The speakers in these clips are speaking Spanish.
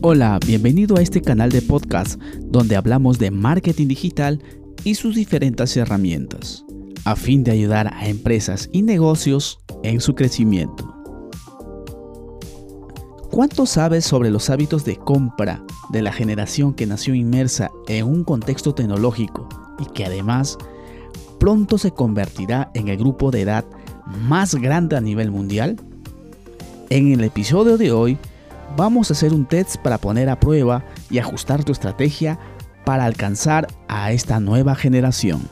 Hola, bienvenido a este canal de podcast donde hablamos de marketing digital y sus diferentes herramientas, a fin de ayudar a empresas y negocios en su crecimiento. ¿Cuánto sabes sobre los hábitos de compra de la generación que nació inmersa en un contexto tecnológico y que además pronto se convertirá en el grupo de edad más grande a nivel mundial? En el episodio de hoy vamos a hacer un test para poner a prueba y ajustar tu estrategia para alcanzar a esta nueva generación.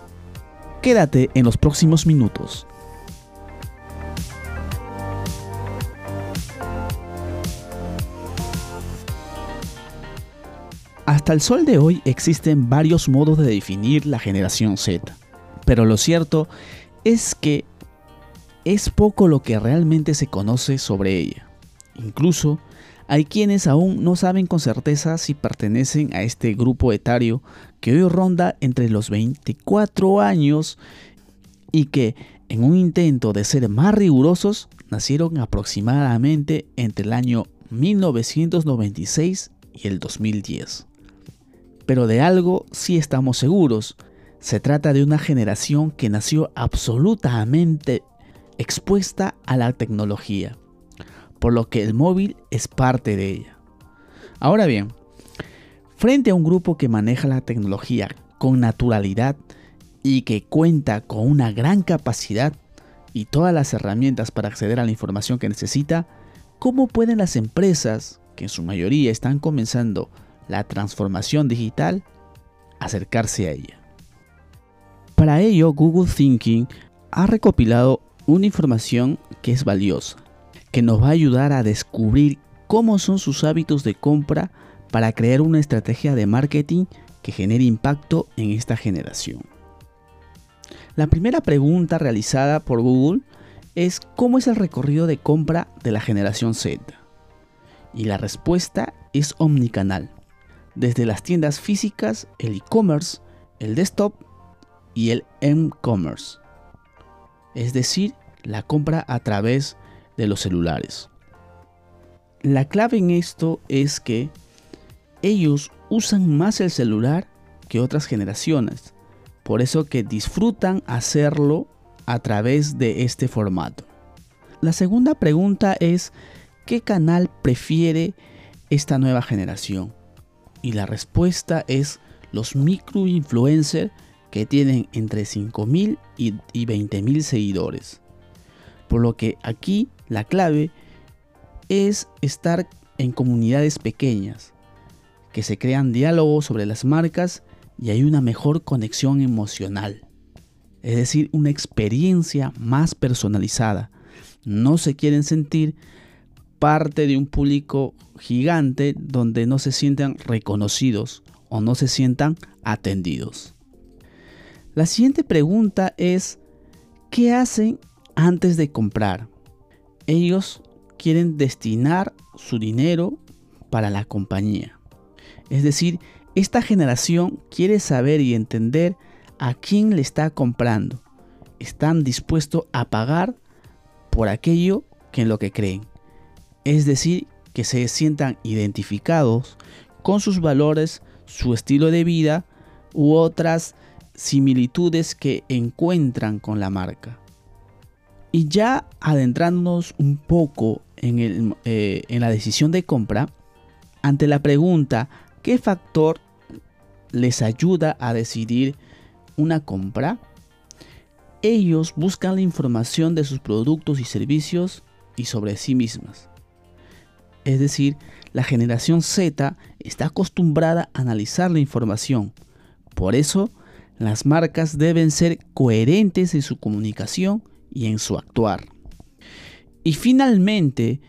Quédate en los próximos minutos. Hasta el sol de hoy existen varios modos de definir la generación Z, pero lo cierto es que es poco lo que realmente se conoce sobre ella. Incluso hay quienes aún no saben con certeza si pertenecen a este grupo etario que hoy ronda entre los 24 años y que en un intento de ser más rigurosos nacieron aproximadamente entre el año 1996 y el 2010. Pero de algo sí estamos seguros, se trata de una generación que nació absolutamente expuesta a la tecnología por lo que el móvil es parte de ella. Ahora bien, frente a un grupo que maneja la tecnología con naturalidad y que cuenta con una gran capacidad y todas las herramientas para acceder a la información que necesita, ¿cómo pueden las empresas, que en su mayoría están comenzando la transformación digital, acercarse a ella? Para ello, Google Thinking ha recopilado una información que es valiosa que nos va a ayudar a descubrir cómo son sus hábitos de compra para crear una estrategia de marketing que genere impacto en esta generación. La primera pregunta realizada por Google es cómo es el recorrido de compra de la generación Z. Y la respuesta es omnicanal, desde las tiendas físicas, el e-commerce, el desktop y el m-commerce. Es decir, la compra a través de los celulares. La clave en esto es que ellos usan más el celular que otras generaciones, por eso que disfrutan hacerlo a través de este formato. La segunda pregunta es, ¿qué canal prefiere esta nueva generación? Y la respuesta es los microinfluencers que tienen entre 5.000 y 20.000 seguidores. Por lo que aquí la clave es estar en comunidades pequeñas, que se crean diálogos sobre las marcas y hay una mejor conexión emocional. Es decir, una experiencia más personalizada. No se quieren sentir parte de un público gigante donde no se sientan reconocidos o no se sientan atendidos. La siguiente pregunta es, ¿qué hacen antes de comprar. Ellos quieren destinar su dinero para la compañía. Es decir, esta generación quiere saber y entender a quién le está comprando. Están dispuestos a pagar por aquello que en lo que creen. Es decir, que se sientan identificados con sus valores, su estilo de vida u otras similitudes que encuentran con la marca. Y ya adentrándonos un poco en, eh, en la decisión de compra, ante la pregunta, ¿qué factor les ayuda a decidir una compra? Ellos buscan la información de sus productos y servicios y sobre sí mismas. Es decir, la generación Z está acostumbrada a analizar la información. Por eso, las marcas deben ser coherentes en su comunicación y en su actuar. Y finalmente,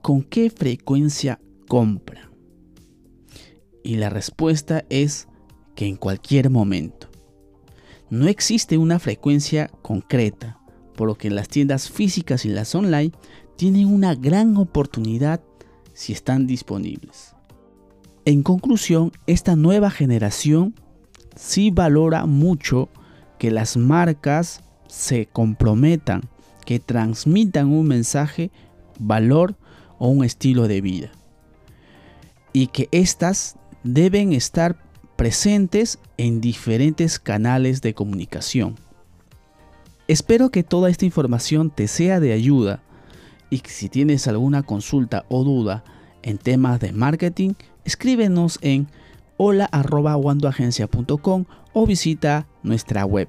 ¿con qué frecuencia compra? Y la respuesta es que en cualquier momento. No existe una frecuencia concreta, por lo que las tiendas físicas y las online tienen una gran oportunidad si están disponibles. En conclusión, esta nueva generación sí valora mucho que las marcas se comprometan, que transmitan un mensaje, valor o un estilo de vida. y que éstas deben estar presentes en diferentes canales de comunicación. Espero que toda esta información te sea de ayuda y que si tienes alguna consulta o duda en temas de marketing, escríbenos en hola.wandoagencia.com o visita nuestra web.